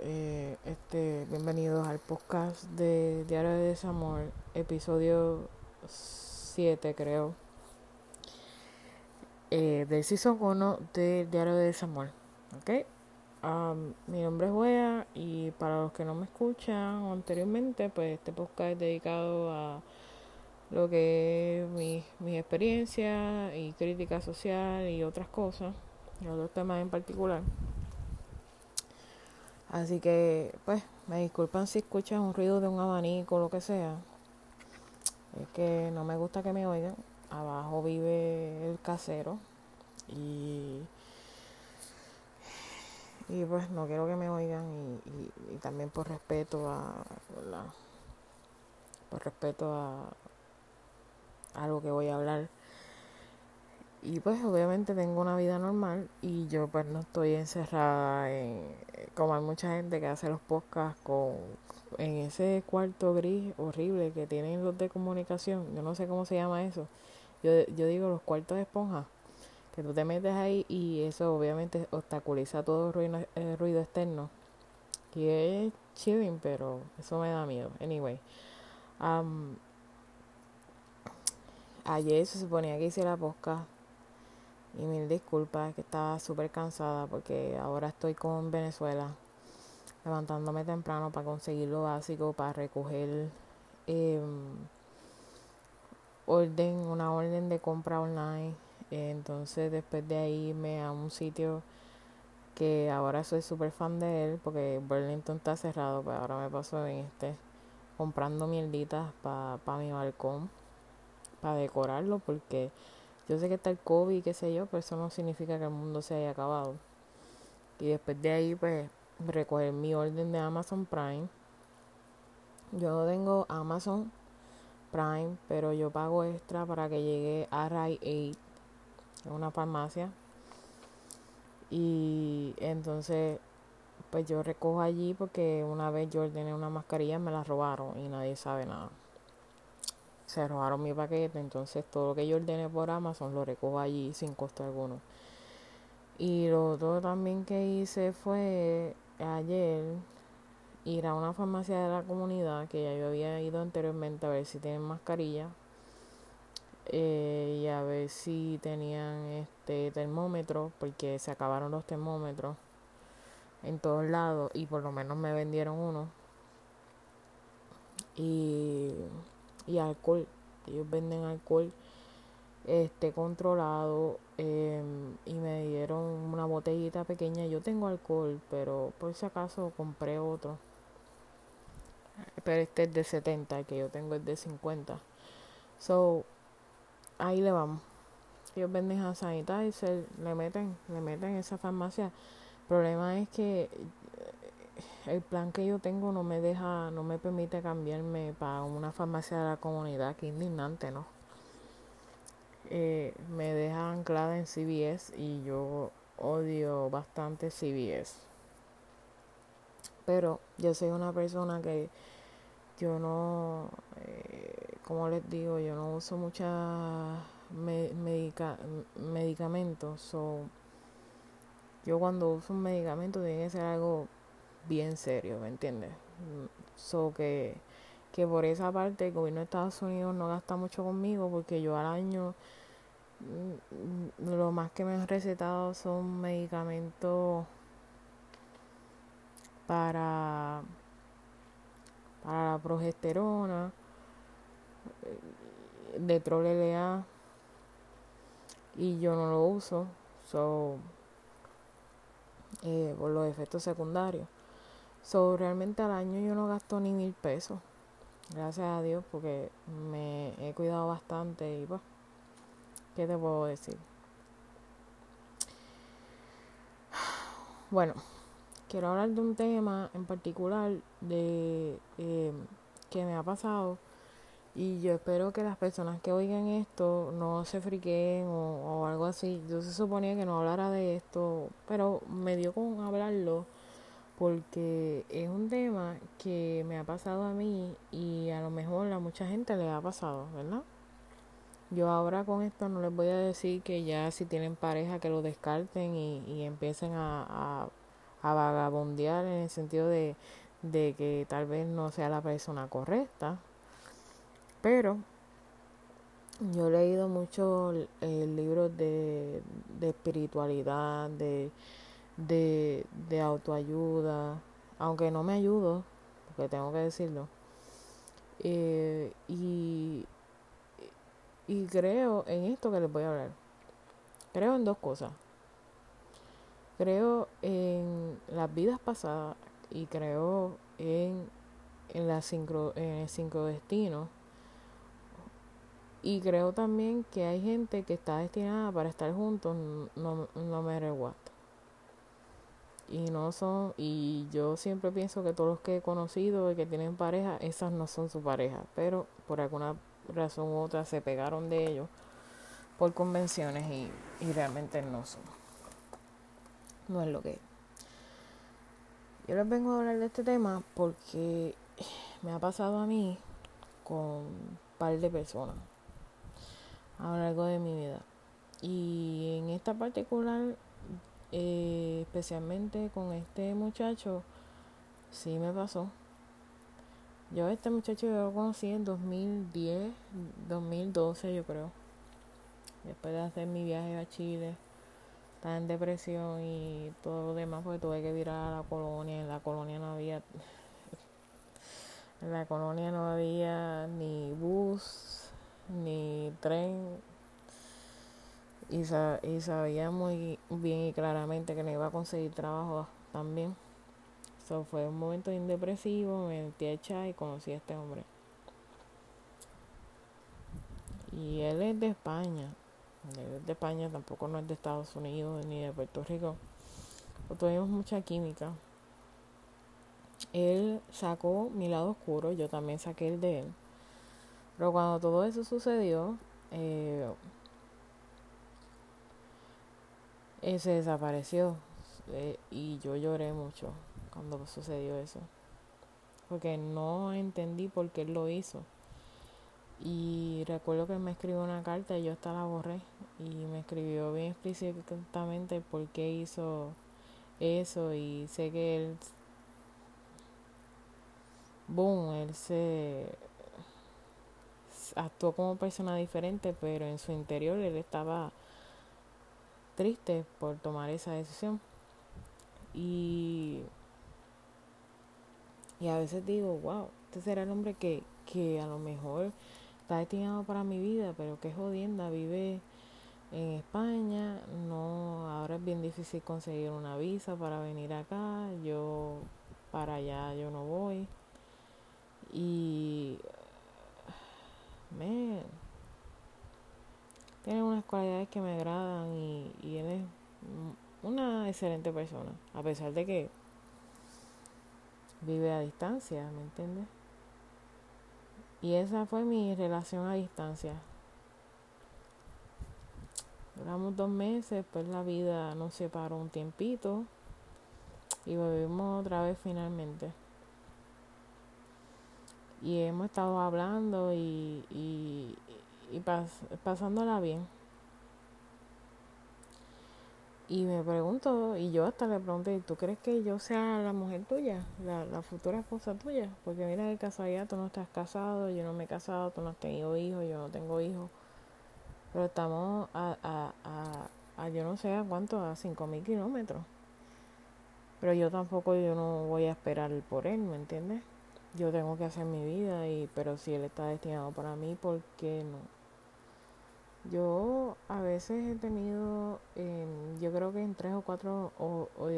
Eh, este, bienvenidos al podcast de Diario de Desamor, episodio 7, creo. Eh, del Season 1 de Diario de Desamor. ¿Ok? mi nombre es Wea y para los que no me escuchan anteriormente, pues este podcast es dedicado a lo que es mi, mi experiencia y crítica social y otras cosas, y otros temas en particular. Así que, pues, me disculpan si escuchan un ruido de un abanico o lo que sea. Es que no me gusta que me oigan. Abajo vive el casero. Y, y pues no quiero que me oigan. Y, y, también por respeto a, por respeto a, a lo que voy a hablar y pues obviamente tengo una vida normal y yo pues no estoy encerrada en como hay mucha gente que hace los podcasts con en ese cuarto gris horrible que tienen los de comunicación yo no sé cómo se llama eso yo, yo digo los cuartos de esponja que tú te metes ahí y eso obviamente obstaculiza todo eh, ruido externo y es chilling pero eso me da miedo. Anyway ayer se suponía que hice la podcast y mil disculpas, que estaba súper cansada porque ahora estoy con Venezuela, levantándome temprano para conseguir lo básico, para recoger em, orden, una orden de compra online. Entonces después de ahí me a un sitio que ahora soy súper fan de él porque Burlington está cerrado, pero ahora me paso en este comprando mierditas para pa mi balcón, para decorarlo porque yo sé que está el COVID, qué sé yo, pero eso no significa que el mundo se haya acabado. Y después de ahí, pues, recoger mi orden de Amazon Prime. Yo no tengo Amazon Prime, pero yo pago extra para que llegue a Rite Aid, en una farmacia. Y entonces, pues yo recojo allí porque una vez yo ordené una mascarilla, me la robaron y nadie sabe nada se robaron mi paquete, entonces todo lo que yo ordené por Amazon lo recojo allí sin costo alguno. Y lo otro también que hice fue ayer ir a una farmacia de la comunidad que ya yo había ido anteriormente a ver si tienen mascarilla eh, y a ver si tenían este termómetro porque se acabaron los termómetros en todos lados y por lo menos me vendieron uno y y alcohol. Ellos venden alcohol este controlado em, y me dieron una botellita pequeña. Yo tengo alcohol, pero por si acaso compré otro. Pero este es de 70, el que yo tengo es de 50. So, ahí le vamos. Ellos venden a sanitizer, le meten, le meten esa farmacia. El problema es que el plan que yo tengo no me deja, no me permite cambiarme para una farmacia de la comunidad, que indignante, ¿no? Eh, me deja anclada en CBS y yo odio bastante CBS. Pero yo soy una persona que yo no, eh, como les digo, yo no uso muchas medicamentos. yo cuando uso un medicamento tiene que ser algo bien serio, ¿me entiendes? So que, que por esa parte el gobierno de Estados Unidos no gasta mucho conmigo porque yo al año mm, lo más que me han recetado son medicamentos para para la progesterona eh, de trolelea y yo no lo uso so eh, por los efectos secundarios So, realmente al año yo no gasto ni mil pesos. Gracias a Dios porque me he cuidado bastante y pues, ¿qué te puedo decir? Bueno, quiero hablar de un tema en particular de eh, que me ha pasado y yo espero que las personas que oigan esto no se friquen o, o algo así. Yo se suponía que no hablara de esto, pero me dio con hablarlo porque es un tema que me ha pasado a mí y a lo mejor a mucha gente le ha pasado, ¿verdad? Yo ahora con esto no les voy a decir que ya si tienen pareja que lo descarten y, y empiecen a, a vagabundear en el sentido de, de que tal vez no sea la persona correcta, pero yo he leído muchos eh, libros de, de espiritualidad, de, de, de autoayuda, aunque no me ayudo, porque tengo que decirlo. Eh, y, y creo en esto que les voy a hablar. Creo en dos cosas. Creo en las vidas pasadas y creo en, en, en el sincrodestino. Y creo también que hay gente que está destinada para estar juntos, no, no me reguato y no son y yo siempre pienso que todos los que he conocido y que tienen pareja esas no son su pareja pero por alguna razón u otra se pegaron de ellos por convenciones y, y realmente no son no es lo que es. yo les vengo a hablar de este tema porque me ha pasado a mí con un par de personas a lo largo de mi vida y en esta particular eh, especialmente con este muchacho, sí me pasó. Yo este muchacho yo lo conocí en 2010, 2012 yo creo. Después de hacer mi viaje a Chile, estaba en depresión y todo lo demás porque tuve que virar a la colonia. En la colonia no había, en la colonia no había ni bus, ni tren, y, sabía muy bien y claramente que no iba a conseguir trabajo también. Eso fue un momento indepresivo, me metí a echar y conocí a este hombre. Y él es de España. Él es de España, tampoco no es de Estados Unidos ni de Puerto Rico. Pero tuvimos mucha química. Él sacó mi lado oscuro, yo también saqué el de él. Pero cuando todo eso sucedió, eh, eh, se desapareció eh, y yo lloré mucho cuando sucedió eso porque no entendí por qué él lo hizo. Y recuerdo que me escribió una carta y yo hasta la borré y me escribió bien explícitamente por qué hizo eso y sé que él boom él se actuó como persona diferente pero en su interior él estaba triste por tomar esa decisión. Y, y a veces digo, wow, este será el hombre que, que a lo mejor está destinado para mi vida, pero que jodienda, vive en España, no, ahora es bien difícil conseguir una visa para venir acá, yo para allá yo no voy. Y me tiene unas cualidades que me agradan y, él es una excelente persona, a pesar de que vive a distancia, ¿me entiendes? Y esa fue mi relación a distancia. Duramos dos meses, pues la vida nos separó un tiempito y volvimos otra vez finalmente. Y hemos estado hablando y, y pasándola bien. Y me pregunto, y yo hasta le pregunté, ¿tú crees que yo sea la mujer tuya, la, la futura esposa tuya? Porque mira, de casualidad tú no estás casado, yo no me he casado, tú no has tenido hijos, yo no tengo hijos. Pero estamos a, a, a, a yo no sé a cuánto, a cinco mil kilómetros. Pero yo tampoco, yo no voy a esperar por él, ¿me entiendes? Yo tengo que hacer mi vida, y pero si él está destinado para mí, ¿por qué no? Yo a veces he tenido, yo creo que en tres o cuatro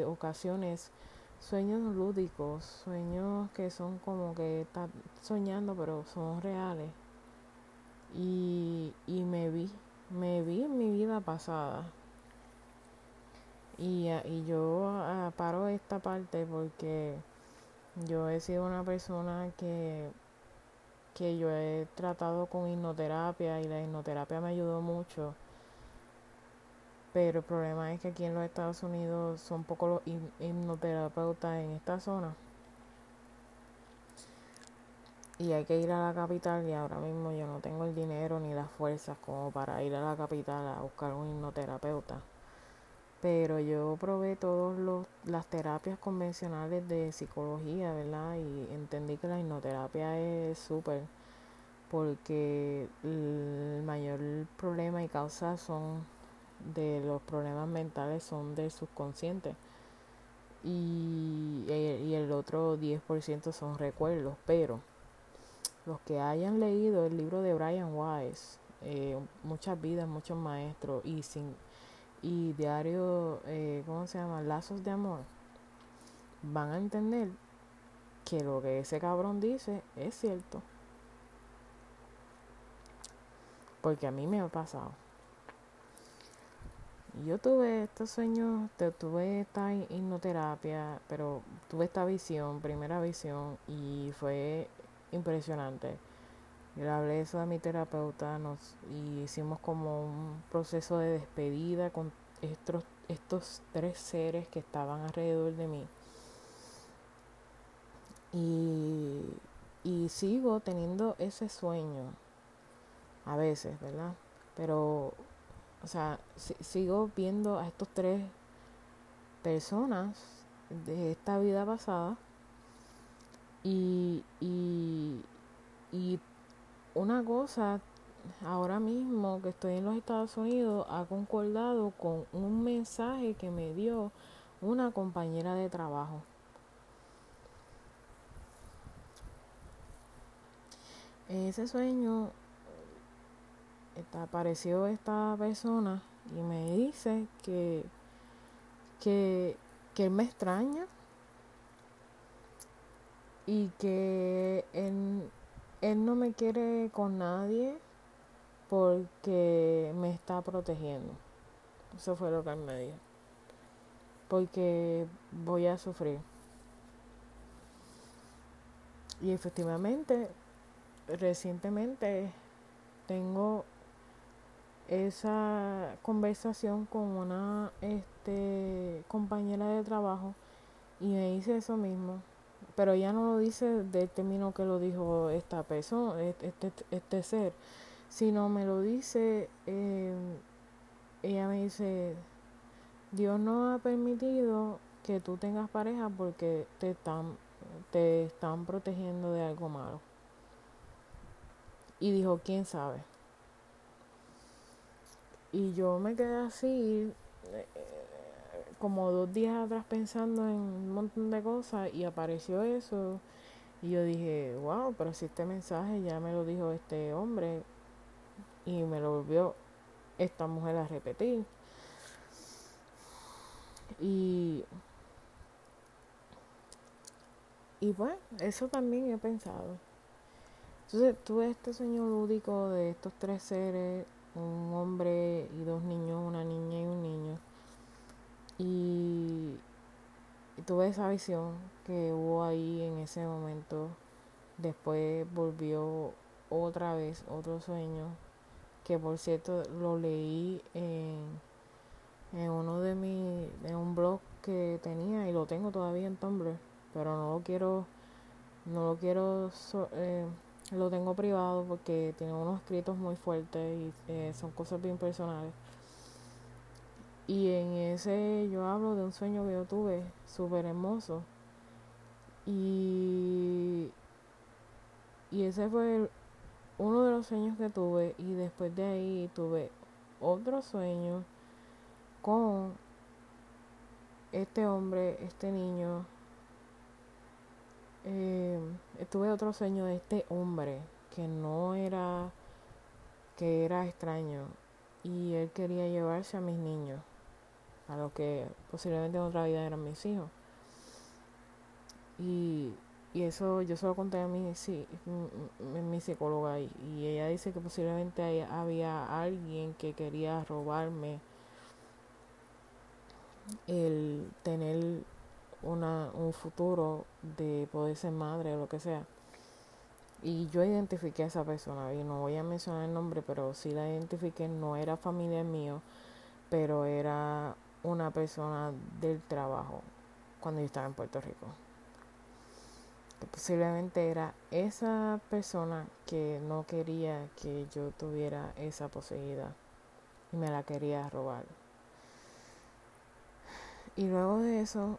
ocasiones, sueños lúdicos, sueños que son como que estás soñando pero son reales. Y, y me vi, me vi en mi vida pasada. Y, y yo ah, paro esta parte porque yo he sido una persona que que yo he tratado con hipnoterapia y la hipnoterapia me ayudó mucho. Pero el problema es que aquí en los Estados Unidos son pocos los hipnoterapeutas en esta zona. Y hay que ir a la capital y ahora mismo yo no tengo el dinero ni las fuerzas como para ir a la capital a buscar un hipnoterapeuta. Pero yo probé todas las terapias convencionales de psicología, ¿verdad? Y entendí que la hipnoterapia es súper, porque el mayor problema y causa son de los problemas mentales son del subconsciente y, y el otro 10% son recuerdos, pero los que hayan leído el libro de Brian Weiss, eh, muchas vidas, muchos maestros y sin y diario, eh, ¿cómo se llama? Lazos de amor, van a entender que lo que ese cabrón dice es cierto. Porque a mí me ha pasado. Yo tuve estos sueños, tuve esta hipnoterapia, pero tuve esta visión, primera visión, y fue impresionante. Le hablé eso a mi terapeuta nos, y hicimos como un proceso de despedida con estos, estos tres seres que estaban alrededor de mí. Y, y sigo teniendo ese sueño a veces, ¿verdad? Pero, o sea, sigo viendo a estos tres personas de esta vida pasada y, y una cosa ahora mismo que estoy en los Estados Unidos ha concordado con un mensaje que me dio una compañera de trabajo. Ese sueño apareció esta persona y me dice que, que, que él me extraña y que él, él no me quiere con nadie porque me está protegiendo. Eso fue lo que él me dijo. Porque voy a sufrir. Y efectivamente, recientemente tengo esa conversación con una este, compañera de trabajo y me dice eso mismo pero ella no lo dice del término que lo dijo esta persona, este, este ser, sino me lo dice, eh, ella me dice, Dios no ha permitido que tú tengas pareja porque te están, te están protegiendo de algo malo. Y dijo, ¿quién sabe? Y yo me quedé así, eh, como dos días atrás pensando en un montón de cosas y apareció eso. Y yo dije, wow, pero si este mensaje ya me lo dijo este hombre y me lo volvió esta mujer a repetir. Y, y bueno, eso también he pensado. Entonces tuve este sueño lúdico de estos tres seres, un hombre y dos niños, una niña y un niño y, tuve esa visión que hubo ahí en ese momento. Después volvió otra vez otro sueño, que por cierto lo leí en, en uno de mis, en un blog que tenía y lo tengo todavía en Tumblr, pero no lo quiero, no lo quiero, eh, lo tengo privado porque tiene unos escritos muy fuertes y eh, son cosas bien personales. Y en ese yo hablo de un sueño que yo tuve súper hermoso. Y, y ese fue uno de los sueños que tuve. Y después de ahí tuve otro sueño con este hombre, este niño. Eh, tuve otro sueño de este hombre que no era, que era extraño. Y él quería llevarse a mis niños a lo que posiblemente en otra vida eran mis hijos. Y, y eso yo se lo conté a mi, sí, mi, psicóloga y, y, ella dice que posiblemente había alguien que quería robarme el tener una, un futuro de poder ser madre o lo que sea. Y yo identifiqué a esa persona, y no voy a mencionar el nombre, pero sí la identifiqué, no era familia mío, pero era una persona del trabajo cuando yo estaba en Puerto Rico. Que posiblemente era esa persona que no quería que yo tuviera esa posibilidad y me la quería robar. Y luego de eso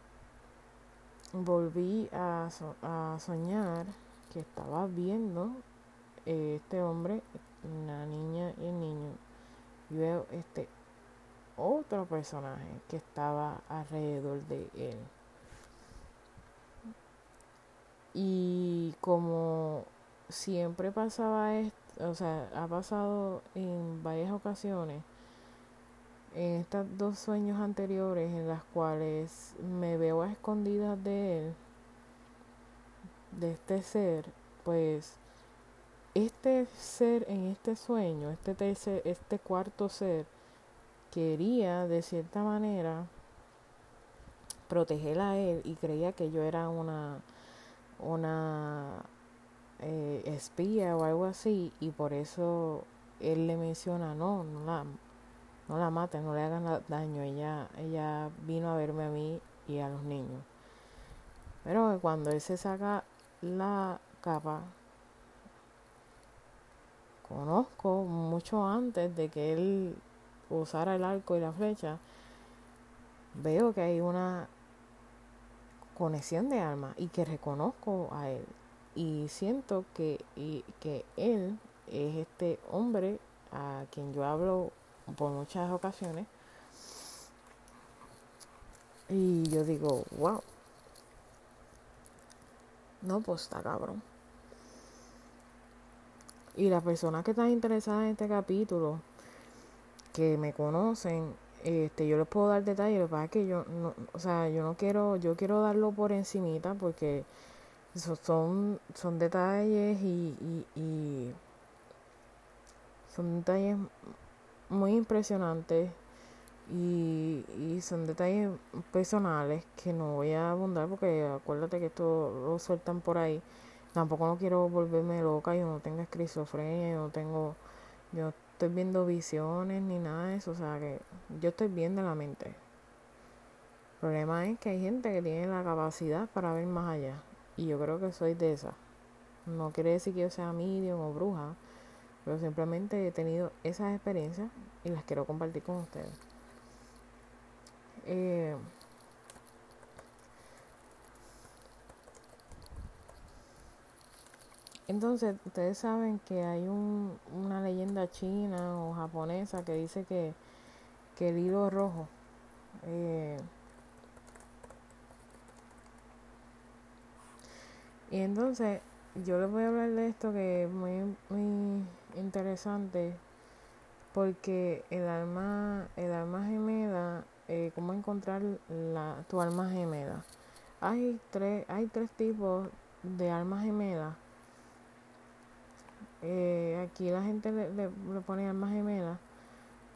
volví a, a soñar que estaba viendo eh, este hombre, la niña y el niño. Y veo este otro personaje que estaba alrededor de él. Y como siempre pasaba esto, o sea, ha pasado en varias ocasiones, en estos dos sueños anteriores en las cuales me veo a escondidas de él, de este ser, pues este ser en este sueño, este tercer, este cuarto ser, quería de cierta manera proteger a él y creía que yo era una una eh, espía o algo así y por eso él le menciona no no la no la maten no le hagan daño ella ella vino a verme a mí y a los niños pero cuando él se saca la capa conozco mucho antes de que él usara el arco y la flecha veo que hay una conexión de alma y que reconozco a él. Y siento que, y, que él es este hombre a quien yo hablo por muchas ocasiones. Y yo digo wow no pues está cabrón. Y las personas que están interesadas en este capítulo que me conocen este, yo les puedo dar detalles, lo que pasa es que yo no, o sea, yo no quiero, yo quiero darlo por encimita porque son, son detalles y, y, son detalles muy impresionantes y, y son detalles personales que no voy a abundar porque acuérdate que esto lo sueltan por ahí. Tampoco no quiero volverme loca, yo no tengo esquizofrenia, yo no tengo, yo estoy viendo visiones ni nada de eso, o sea que yo estoy viendo la mente. El problema es que hay gente que tiene la capacidad para ver más allá y yo creo que soy de esa. No quiere decir que yo sea medium o bruja, pero simplemente he tenido esas experiencias y las quiero compartir con ustedes. Eh, Entonces, ustedes saben que hay un, una leyenda china o japonesa que dice que, el hilo rojo eh, y entonces yo les voy a hablar de esto que es muy, muy interesante porque el alma, el alma gemela, eh, cómo encontrar la, tu alma gemela. Hay tres, hay tres tipos de almas gemelas eh, aquí la gente le, le, pone almas gemelas,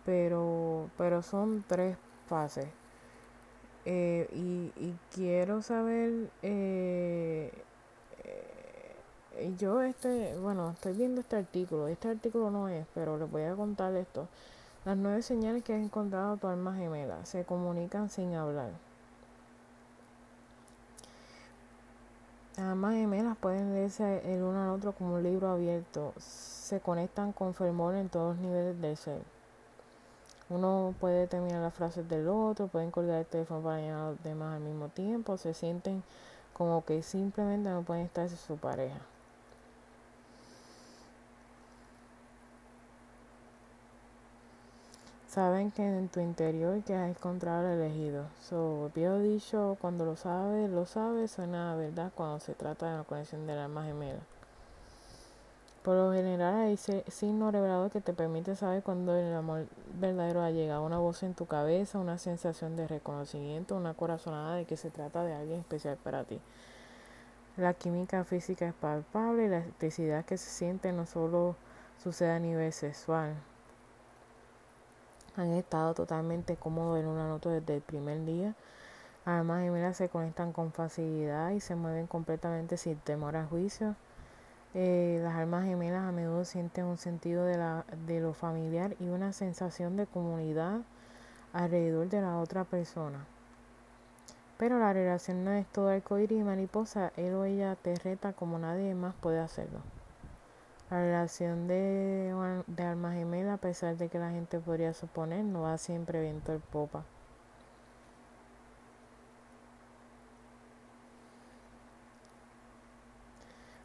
pero, pero son tres fases. Eh, y, y, quiero saber, eh, yo este, bueno, estoy viendo este artículo, este artículo no es, pero les voy a contar esto. Las nueve señales que has encontrado tu alma gemela se comunican sin hablar. Ambas gemelas pueden leerse el uno al otro como un libro abierto. Se conectan con fervor en todos los niveles del ser. Uno puede terminar las frases del otro, pueden colgar el teléfono para llamar a los demás al mismo tiempo, se sienten como que simplemente no pueden estar sin su pareja. Saben que en tu interior que has encontrado el elegido. So, viejo dicho, cuando lo sabes, lo sabes, suena verdad cuando se trata de la conexión del alma gemela. Por lo general hay signo revelador que te permite saber cuando el amor verdadero ha llegado. Una voz en tu cabeza, una sensación de reconocimiento, una corazonada de que se trata de alguien especial para ti. La química física es palpable y la electricidad que se siente no solo sucede a nivel sexual, han estado totalmente cómodos en una nota desde el primer día. Además, gemelas se conectan con facilidad y se mueven completamente sin temor a juicio. Eh, las almas gemelas a menudo sienten un sentido de, la, de lo familiar y una sensación de comunidad alrededor de la otra persona. Pero la relación no es todo arcoíris y mariposa, él o ella te reta como nadie más puede hacerlo. La relación de, de alma gemela, a pesar de que la gente podría suponer, no va siempre viento en popa.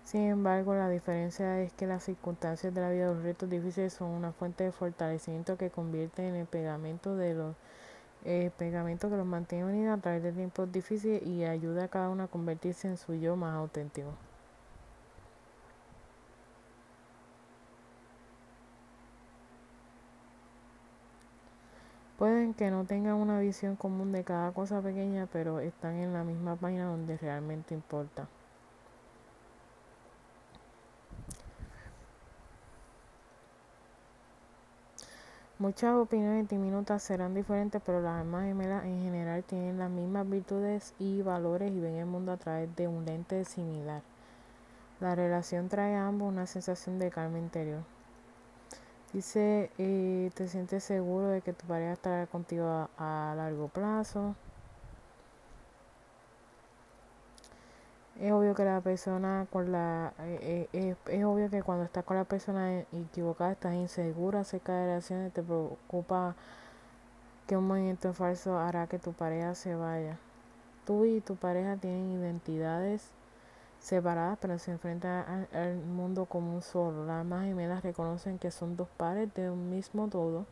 Sin embargo, la diferencia es que las circunstancias de la vida, los retos difíciles son una fuente de fortalecimiento que convierte en el pegamento de los eh, pegamento que los mantiene unidos a través de tiempos difíciles y ayuda a cada uno a convertirse en su yo más auténtico. Pueden que no tengan una visión común de cada cosa pequeña, pero están en la misma página donde realmente importa. Muchas opiniones diminutas serán diferentes, pero las almas gemelas en general tienen las mismas virtudes y valores y ven el mundo a través de un lente similar. La relación trae a ambos una sensación de calma interior. Dice, eh, te sientes seguro de que tu pareja estará contigo a, largo plazo. Es obvio que la persona con la eh, eh, es, obvio que cuando estás con la persona equivocada estás insegura acerca de relaciones, te preocupa que un movimiento falso hará que tu pareja se vaya. Tú y tu pareja tienen identidades separadas, pero se enfrentan al, mundo como un solo. Las almas gemelas reconocen que son dos pares de un mismo todo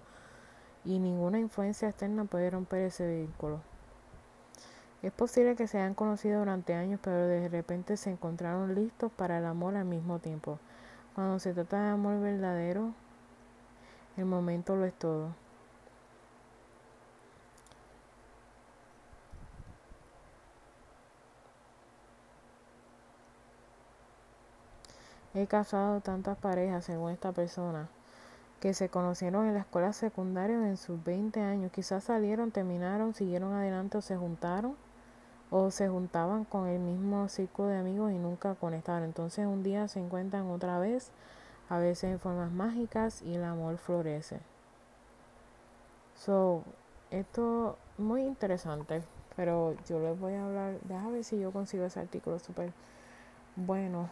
y ninguna influencia externa puede romper ese vínculo. Es posible que se hayan conocido durante años, pero de repente se encontraron listos para el amor al mismo tiempo. Cuando se trata de amor verdadero, el momento lo es todo. He casado tantas parejas, según esta persona, que se conocieron en la escuela secundaria en sus 20 años. Quizás salieron, terminaron, siguieron adelante o se juntaron o se juntaban con el mismo círculo de amigos y nunca conectaron. Entonces un día se encuentran otra vez, a veces en formas mágicas y el amor florece. So, esto es muy interesante, pero yo les voy a hablar, déjame ver si yo consigo ese artículo súper bueno.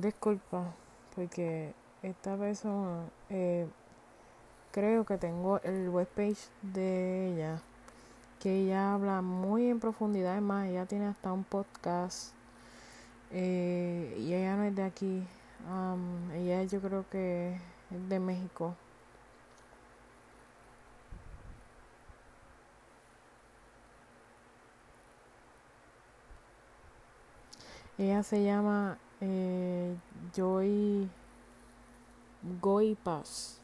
Disculpa, porque esta persona, eh, creo que tengo el webpage de ella, que ella habla muy en profundidad, es más, ella tiene hasta un podcast, eh, y ella no es de aquí, ella yo creo que es de México. Ella se llama eh, Joy Goy Paz.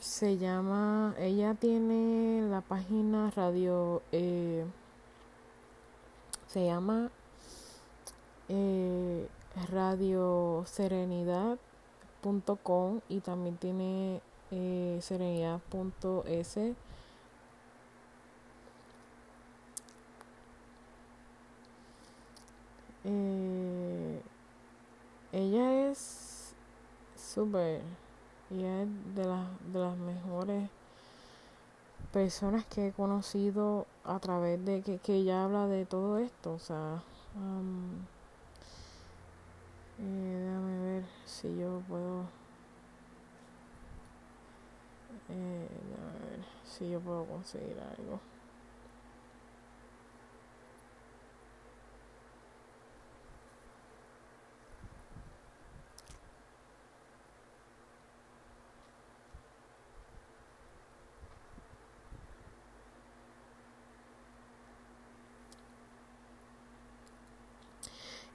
Se llama, ella tiene la página radio, eh, se llama eh, radioserenidad.com y también tiene eh, serenidad.es eh, ella es súper, ella es de las, de las mejores personas que he conocido a través de que, que ella habla de todo esto, o sea, eh, déjame ver si yo puedo, eh, déjame ver si yo puedo conseguir algo.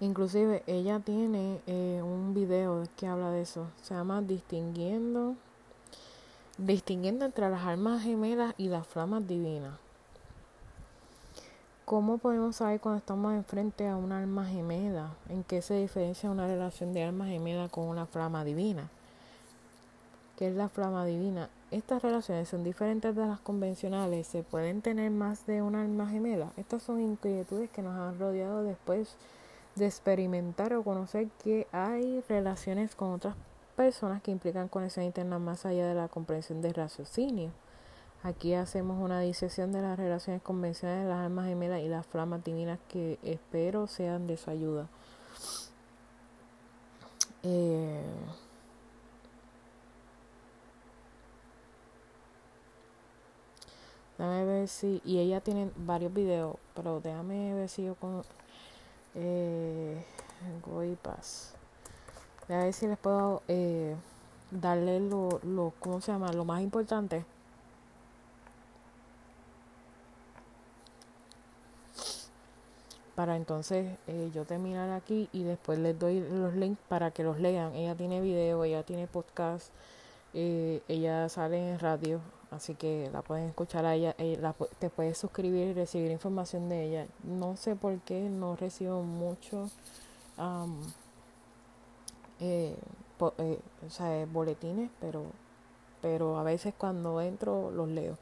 Inclusive ella tiene eh, un video que habla de eso. Se llama Distinguiendo, distinguiendo entre las almas gemelas y las flamas divinas. ¿Cómo podemos saber cuando estamos enfrente a una alma gemela? ¿En qué se diferencia una relación de alma gemela con una flama divina? ¿Qué es la flama divina? Estas relaciones son diferentes de las convencionales. ¿Se pueden tener más de una alma gemela? Estas son inquietudes que nos han rodeado después de experimentar o conocer que hay relaciones con otras personas que implican conexión interna más allá de la comprensión del raciocinio. Aquí hacemos una disección de las relaciones convencionales de las almas gemelas y las flamas divinas que espero sean de su ayuda. Eh, déjame ver si. Y ella tiene varios videos, pero déjame ver si yo con. Eh, Goipas. Déjame ver si les puedo eh, darle lo, lo. ¿Cómo se llama? Lo más importante. para entonces eh, yo terminar aquí y después les doy los links para que los lean. Ella tiene video, ella tiene podcast, eh, ella sale en radio, así que la pueden escuchar a ella, eh, te puedes suscribir y recibir información de ella. No sé por qué no recibo mucho o sea, boletines, pero, pero a veces cuando entro los leo.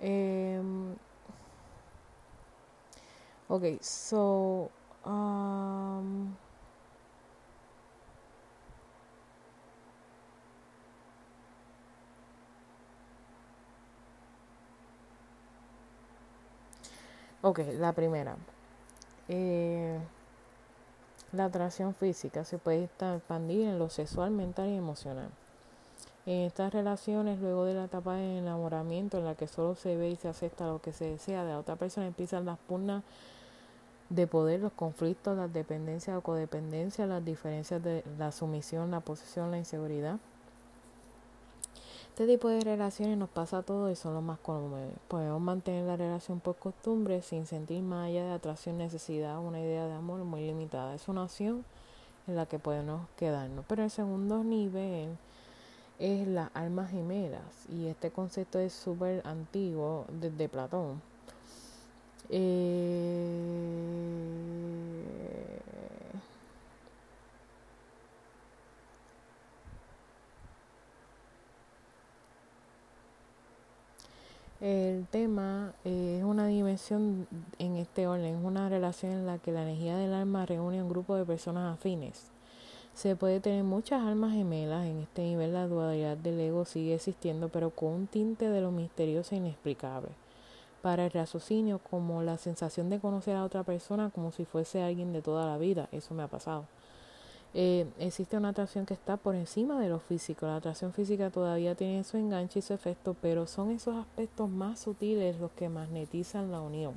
Em, Okay, so um, Ok, la primera. Eh, la atracción física se puede expandir en lo sexual, mental y emocional. En estas relaciones, luego de la etapa de enamoramiento en la que solo se ve y se acepta lo que se desea de la otra persona, empiezan las pugnas de poder, los conflictos, las dependencias o codependencias, las diferencias de la sumisión, la posesión, la inseguridad. Este tipo de relaciones nos pasa a todos y son los más comunes. Podemos mantener la relación por costumbre sin sentir más allá de atracción, necesidad, una idea de amor muy limitada. Es una opción en la que podemos quedarnos. Pero el segundo nivel es las almas gemelas y este concepto es súper antiguo desde Platón eh, el tema es una dimensión en este orden, es una relación en la que la energía del alma reúne a un grupo de personas afines. Se puede tener muchas almas gemelas, en este nivel la dualidad del ego sigue existiendo, pero con un tinte de lo misterioso e inexplicable para el raciocinio como la sensación de conocer a otra persona como si fuese alguien de toda la vida. Eso me ha pasado. Eh, existe una atracción que está por encima de lo físico. La atracción física todavía tiene su enganche y su efecto, pero son esos aspectos más sutiles los que magnetizan la unión.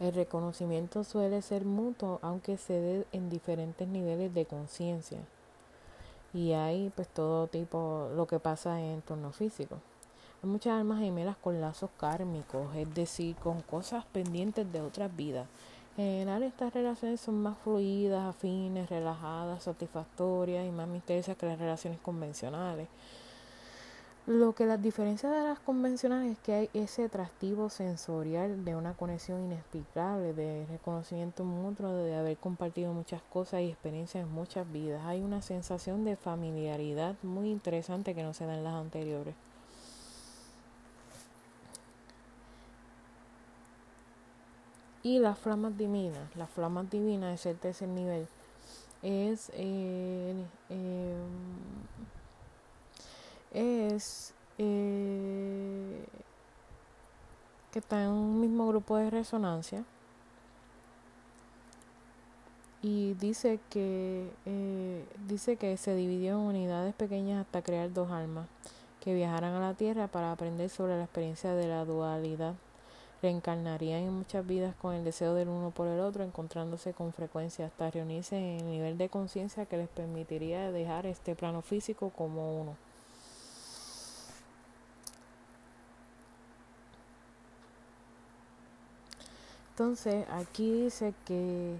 El reconocimiento suele ser mutuo, aunque se dé en diferentes niveles de conciencia. Y hay pues todo tipo lo que pasa en torno físico. Hay muchas almas gemelas con lazos kármicos, es decir, con cosas pendientes de otras vidas. En general estas relaciones son más fluidas, afines, relajadas, satisfactorias y más misteriosas que las relaciones convencionales. Lo que las diferencia de las convencionales es que hay ese atractivo sensorial de una conexión inexplicable, de reconocimiento mutuo, de haber compartido muchas cosas y experiencias en muchas vidas. Hay una sensación de familiaridad muy interesante que no se da en las anteriores. Y las flamas divinas, las flamas divinas es el tercer nivel, es, eh, es eh, que está en un mismo grupo de resonancia. Y dice que eh, dice que se dividió en unidades pequeñas hasta crear dos almas que viajaran a la tierra para aprender sobre la experiencia de la dualidad reencarnarían en muchas vidas con el deseo del uno por el otro, encontrándose con frecuencia hasta reunirse en el nivel de conciencia que les permitiría dejar este plano físico como uno. Entonces, aquí dice que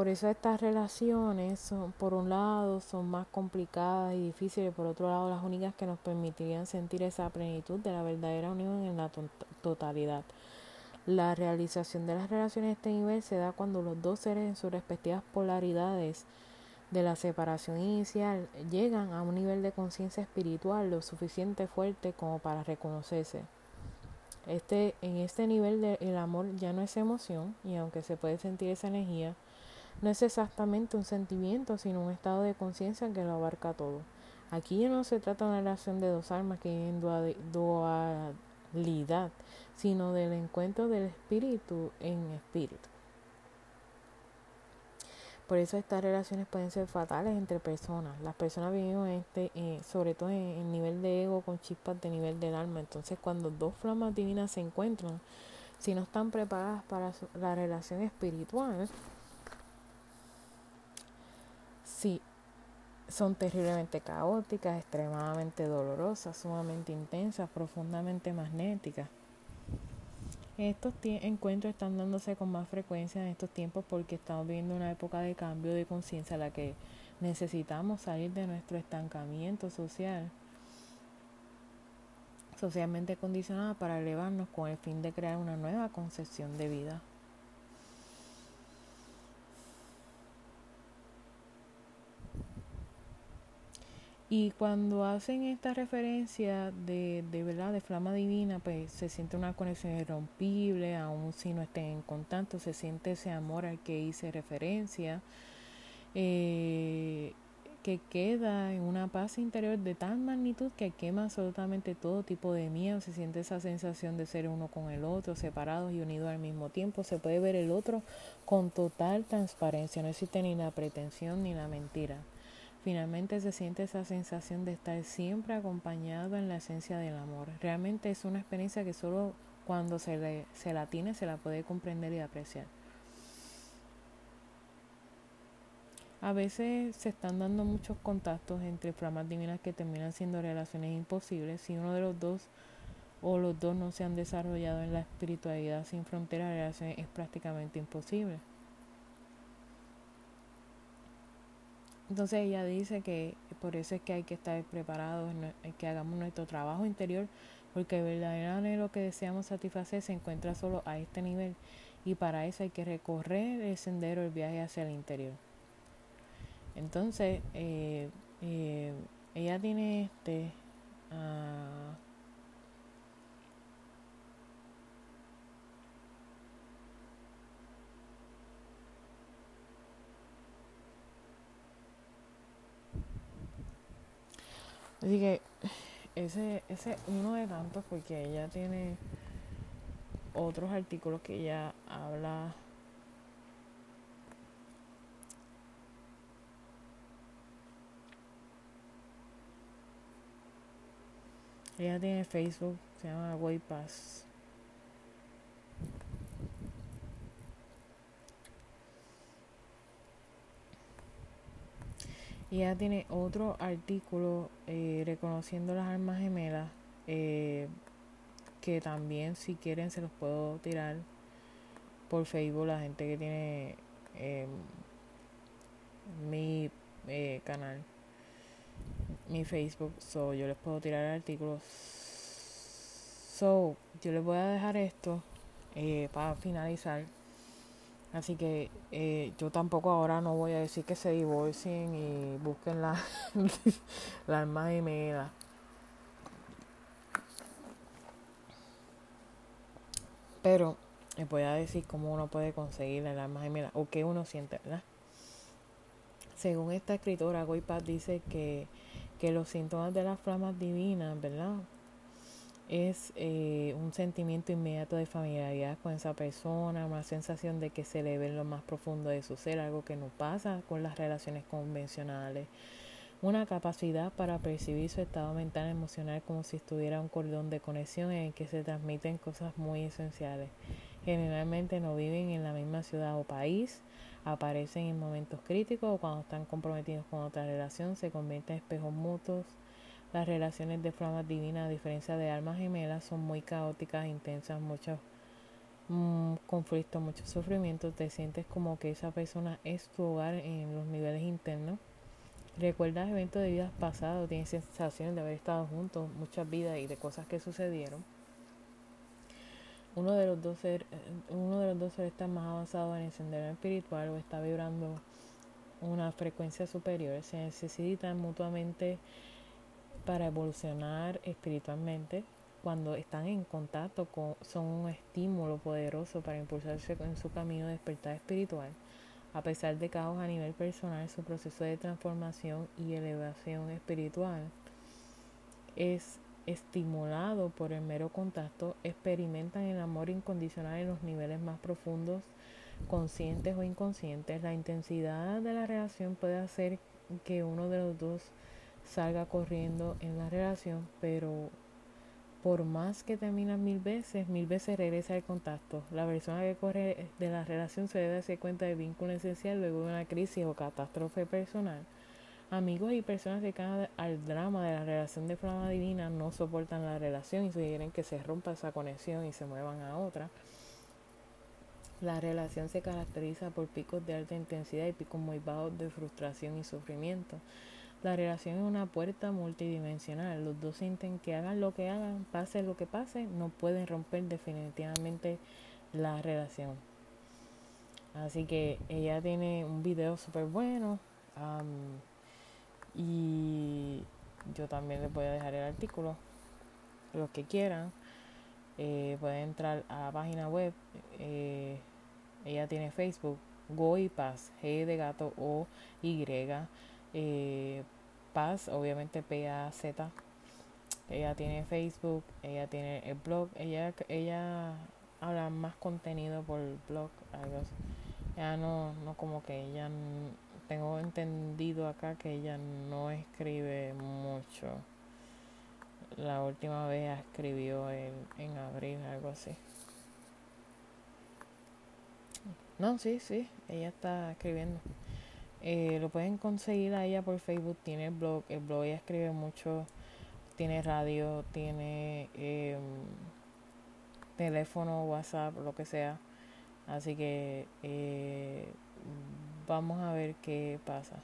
por eso estas relaciones son, por un lado, son más complicadas y difíciles, por otro lado, las únicas que nos permitirían sentir esa plenitud de la verdadera unión en la totalidad. La realización de las relaciones a este nivel se da cuando los dos seres en sus respectivas polaridades de la separación inicial llegan a un nivel de conciencia espiritual lo suficiente fuerte como para reconocerse. Este, en este nivel de, el amor ya no es emoción y aunque se puede sentir esa energía, no es exactamente un sentimiento, sino un estado de conciencia que lo abarca todo. Aquí no se trata de una relación de dos almas que viven dualidad, sino del encuentro del espíritu en espíritu. Por eso estas relaciones pueden ser fatales entre personas. Las personas viven este, eh, sobre todo en el nivel de ego con chispas de nivel del alma. Entonces cuando dos flamas divinas se encuentran, si no están preparadas para la relación espiritual, sí, son terriblemente caóticas, extremadamente dolorosas, sumamente intensas, profundamente magnéticas. Estos encuentros están dándose con más frecuencia en estos tiempos porque estamos viviendo una época de cambio de conciencia en la que necesitamos salir de nuestro estancamiento social, socialmente condicionado para elevarnos con el fin de crear una nueva concepción de vida. Y cuando hacen esta referencia de, de verdad de flama divina, pues se siente una conexión irrompible, aun si no estén en contacto, se siente ese amor al que hice referencia, eh, que queda en una paz interior de tal magnitud que quema absolutamente todo tipo de miedo, se siente esa sensación de ser uno con el otro, separados y unidos al mismo tiempo, se puede ver el otro con total transparencia, no existe ni la pretensión ni la mentira. Finalmente se siente esa sensación de estar siempre acompañado en la esencia del amor. Realmente es una experiencia que solo cuando se, le, se la tiene se la puede comprender y apreciar. A veces se están dando muchos contactos entre flamas divinas que terminan siendo relaciones imposibles si uno de los dos o los dos no se han desarrollado en la espiritualidad sin fronteras, la relación es prácticamente imposible. Entonces ella dice que por eso es que hay que estar preparados, que hagamos nuestro trabajo interior, porque el verdadero anhelo que deseamos satisfacer se encuentra solo a este nivel y para eso hay que recorrer el sendero, el viaje hacia el interior. Entonces, eh, eh, ella tiene este... Uh, Así que ese, ese uno de tantos porque ella tiene otros artículos que ella habla. Ella tiene Facebook se llama Waypass Y ella tiene otro artículo eh, reconociendo las armas gemelas, eh, que también si quieren se los puedo tirar por Facebook, la gente que tiene em, mi eh, canal, mi Facebook, so yo les puedo tirar artículos. So, yo les voy a dejar esto para finalizar. Así que eh, yo tampoco ahora no voy a decir que se divorcien y busquen la, la alma gemela. Pero les voy a decir cómo uno puede conseguir el alma gemela o qué uno siente, ¿verdad? Según esta escritora, Goipat dice que, que los síntomas de las flamas divinas, ¿verdad? Es eh, un sentimiento inmediato de familiaridad con esa persona, una sensación de que se le ve en lo más profundo de su ser, algo que no pasa con las relaciones convencionales, una capacidad para percibir su estado mental emocional como si estuviera un cordón de conexión en el que se transmiten cosas muy esenciales. Generalmente no viven en la misma ciudad o país, aparecen en momentos críticos o cuando están comprometidos con otra relación, se convierten en espejos mutuos Las relaciones de flamas divinas, a diferencia de almas gemelas, son muy caóticas, intensas, muchos mm, conflictos, muchos sufrimientos. Te sientes como que esa persona es tu hogar en los niveles internos. Recuerdas eventos de vidas pasadas, tienes sensaciones de haber estado juntos, muchas vidas y de cosas que sucedieron. Uno de los dos ser, uno de los dos seres está más avanzado en el sendero espiritual o está vibrando una frecuencia superior. Se necesitan mutuamente para evolucionar espiritualmente. Cuando están en contacto con, son un estímulo poderoso para impulsarse en su camino de despertar espiritual. A pesar de caos a nivel personal, su proceso de transformación y elevación espiritual es estimulado por el mero contacto, experimentan el amor incondicional en los niveles más profundos, conscientes o inconscientes. La intensidad de la relación puede hacer que uno de los dos salga corriendo en la relación, pero por más que termina mil veces, mil veces regresa el contacto. La persona que corre de la relación se debe hacer cuenta del vínculo esencial luego de una crisis o catástrofe personal. Amigos y personas cercanas al drama de la relación de flama divina no soportan la relación y sugieren que se rompa esa conexión y se muevan a otra. La relación se caracteriza por picos de alta intensidad y picos muy bajos de frustración y sufrimiento. La relación es una puerta multidimensional. Los dos sienten que hagan lo que hagan, pase lo que pase, no pueden romper definitivamente la relación. Así que ella tiene un video súper bueno. y yo también les voy a dejar el artículo. Los que quieran eh, pueden entrar a la página web. Eh, ella tiene Facebook, Go G de gato O Y eh, Paz, obviamente P-A-Z. Ella tiene Facebook, ella tiene el blog, ella, ella habla más contenido por el blog, algo Ella no, no como que ella, tengo entendido acá que ella no escribe mucho. La última vez escribió en, en abril, algo así. No, sí, sí, ella está escribiendo. Eh, lo pueden conseguir a ella por Facebook, tiene el blog, el blog ella escribe mucho, tiene radio, tiene em, teléfono, WhatsApp, lo que sea. Así que eh, vamos a ver qué pasa.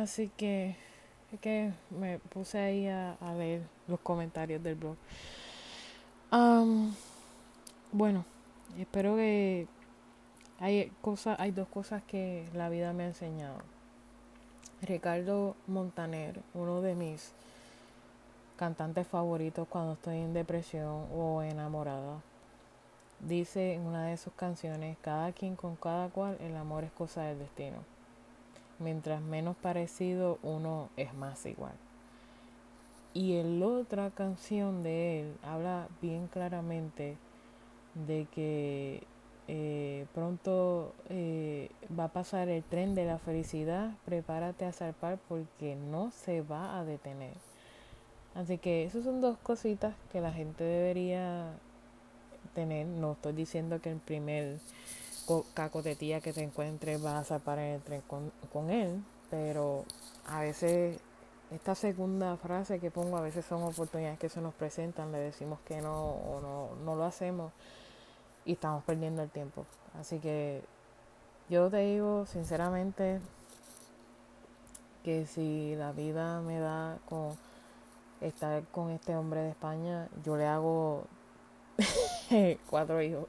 Así que es que me puse ahí a, leer los comentarios del blog. bueno, espero que hay cosas, hay dos cosas que la vida me ha enseñado. Ricardo Montaner, uno de mis cantantes favoritos cuando estoy en depresión o enamorada, dice en una de sus canciones, cada quien con cada cual, el amor es cosa del destino mientras menos parecido uno es más igual. Y en la otra canción de él habla bien claramente de que eh, pronto eh, va a pasar el tren de la felicidad, prepárate a zarpar porque no se va a detener. Así que esas son dos cositas que la gente debería tener. No estoy diciendo que el primer caco de tía que te encuentres vas a parar tren con, él, pero a veces esta segunda frase que pongo a veces son oportunidades que se nos presentan, le decimos que no o no, no lo hacemos y estamos perdiendo el tiempo. Así que yo te digo sinceramente que si la vida me da con estar con este hombre de España, yo le hago cuatro hijos.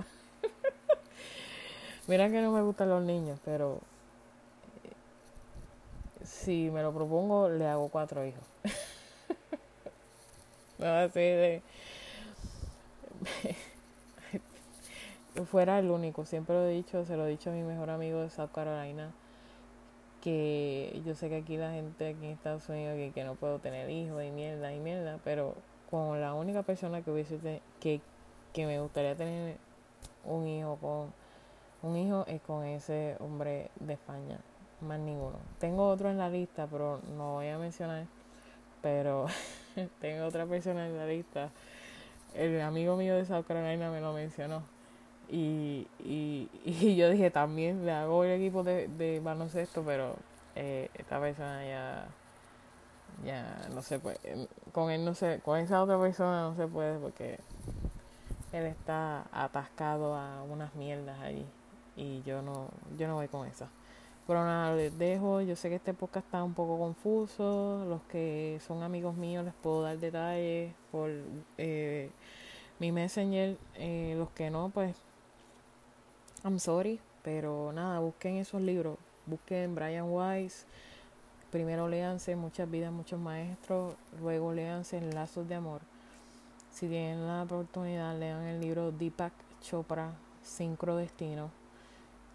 Mira que no me gustan los niños, pero eh, si me lo propongo, le hago cuatro hijos. no así de... Fuera el único, siempre lo he dicho, se lo he dicho a mi mejor amigo de South Carolina, que yo sé que aquí la gente aquí en Estados Unidos que, no puedo tener hijos y mierda y mierda, pero con la única persona que hubiese que, que me gustaría tener un hijo con un hijo es con ese hombre de España, más ninguno. Tengo otro en la lista, pero no voy a mencionar, pero tengo otra persona en la lista. El amigo mío de South Carolina me lo mencionó. Y, y, y yo dije también le hago el equipo de, de baloncesto, pero eh, esta persona ya ya no se puede con él no se con esa otra persona no se puede porque él está atascado a unas mierdas allí y yo no yo no voy con esa pero nada les dejo yo sé que este podcast está un poco confuso los que son amigos míos les puedo dar detalles por eh, mi messenger eh, los que no pues I'm sorry pero nada busquen esos libros busquen Brian Weiss primero léanse Muchas vidas, muchos maestros, luego léanse Lazos de amor si tienen la oportunidad, lean el libro Deepak Chopra, Sincrodestino.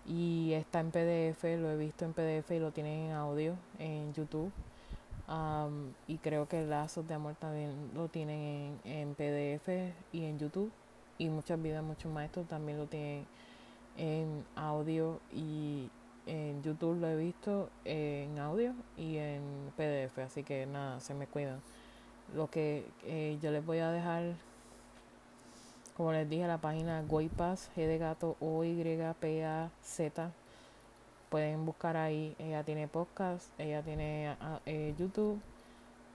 Y está en PDF, lo he visto en PDF y lo tienen en audio en YouTube. y creo que Lazos de Amor también lo tienen en, en, PDF y en YouTube. Y muchas vidas, muchos maestros también lo tienen en audio y en YouTube lo he visto en audio y en PDF. Así que nada, se me cuidan lo que eh, yo les voy a dejar como les dije la página Goipas G de gato O Y P A Z. Pueden buscar ahí. Ella tiene podcast ella tiene ah, eh, YouTube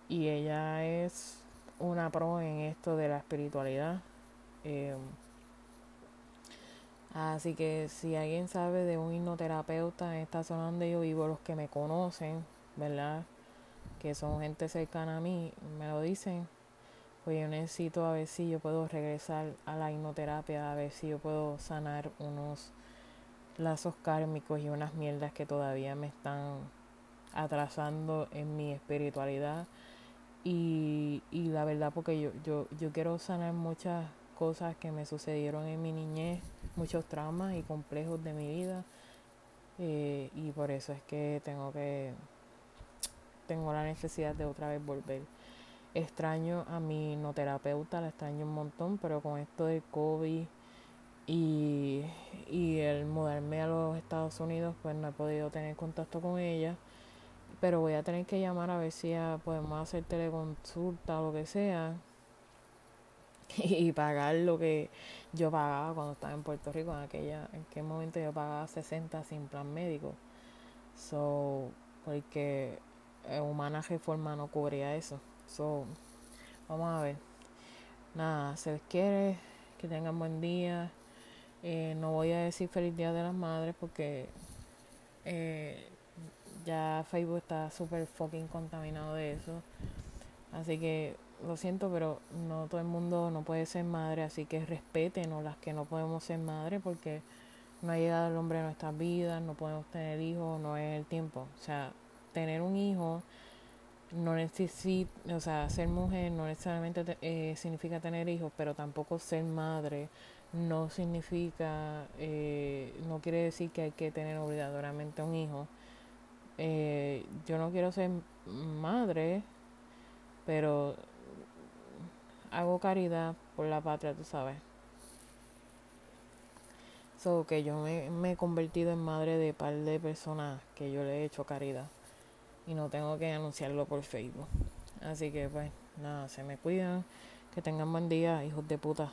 y ella es una pro en esto de la espiritualidad. Em, así que si alguien sabe de un hipnoterapeuta en esta zona donde yo vivo los que me conocen verdad que son gente cercana a mí, me lo dicen, pues yo necesito a ver si yo puedo regresar a la hipnoterapia, a ver si yo puedo sanar unos lazos kármicos y unas mierdas que todavía me están atrasando en mi espiritualidad. Y, y la verdad porque yo, yo, yo quiero sanar muchas cosas que me sucedieron en mi niñez, muchos traumas y complejos de mi vida. Eh, y por eso es que tengo que tengo la necesidad de otra vez volver. Extraño a mi no terapeuta, la extraño un montón, pero con esto del COVID y, y el mudarme a los Estados Unidos, pues no he podido tener contacto con ella. Pero voy a tener que llamar a ver si podemos hacer teleconsulta o lo que sea. Y pagar lo que yo pagaba cuando estaba en Puerto Rico. En aquella, en aquel momento yo pagaba 60 sin plan médico. So, porque eh, humana reforma no cubría eso. So, vamos a ver. Nada, se les quiere, que tengan buen día. Eh, no voy a decir feliz día de las madres porque eh, ya Facebook está súper fucking contaminado de eso. Así que lo siento, pero no todo el mundo no puede ser madre, así que respeten las que no podemos ser madre porque no ha llegado el hombre a nuestras vidas, no podemos tener hijos, no es el tiempo. O sea, tener un hijo no necesita, o sea, ser mujer no necesariamente eh, significa tener hijos, pero tampoco ser madre no significa, eh, no quiere decir que hay que tener obligatoriamente un hijo. Eh, yo no quiero ser madre, pero hago caridad por la patria, tú sabes. So que yo me, me he convertido en madre de par de personas que yo le he hecho caridad y no tengo que anunciarlo por Facebook. Así que pues nada, se me cuidan, que tengan buen día, hijos de puta.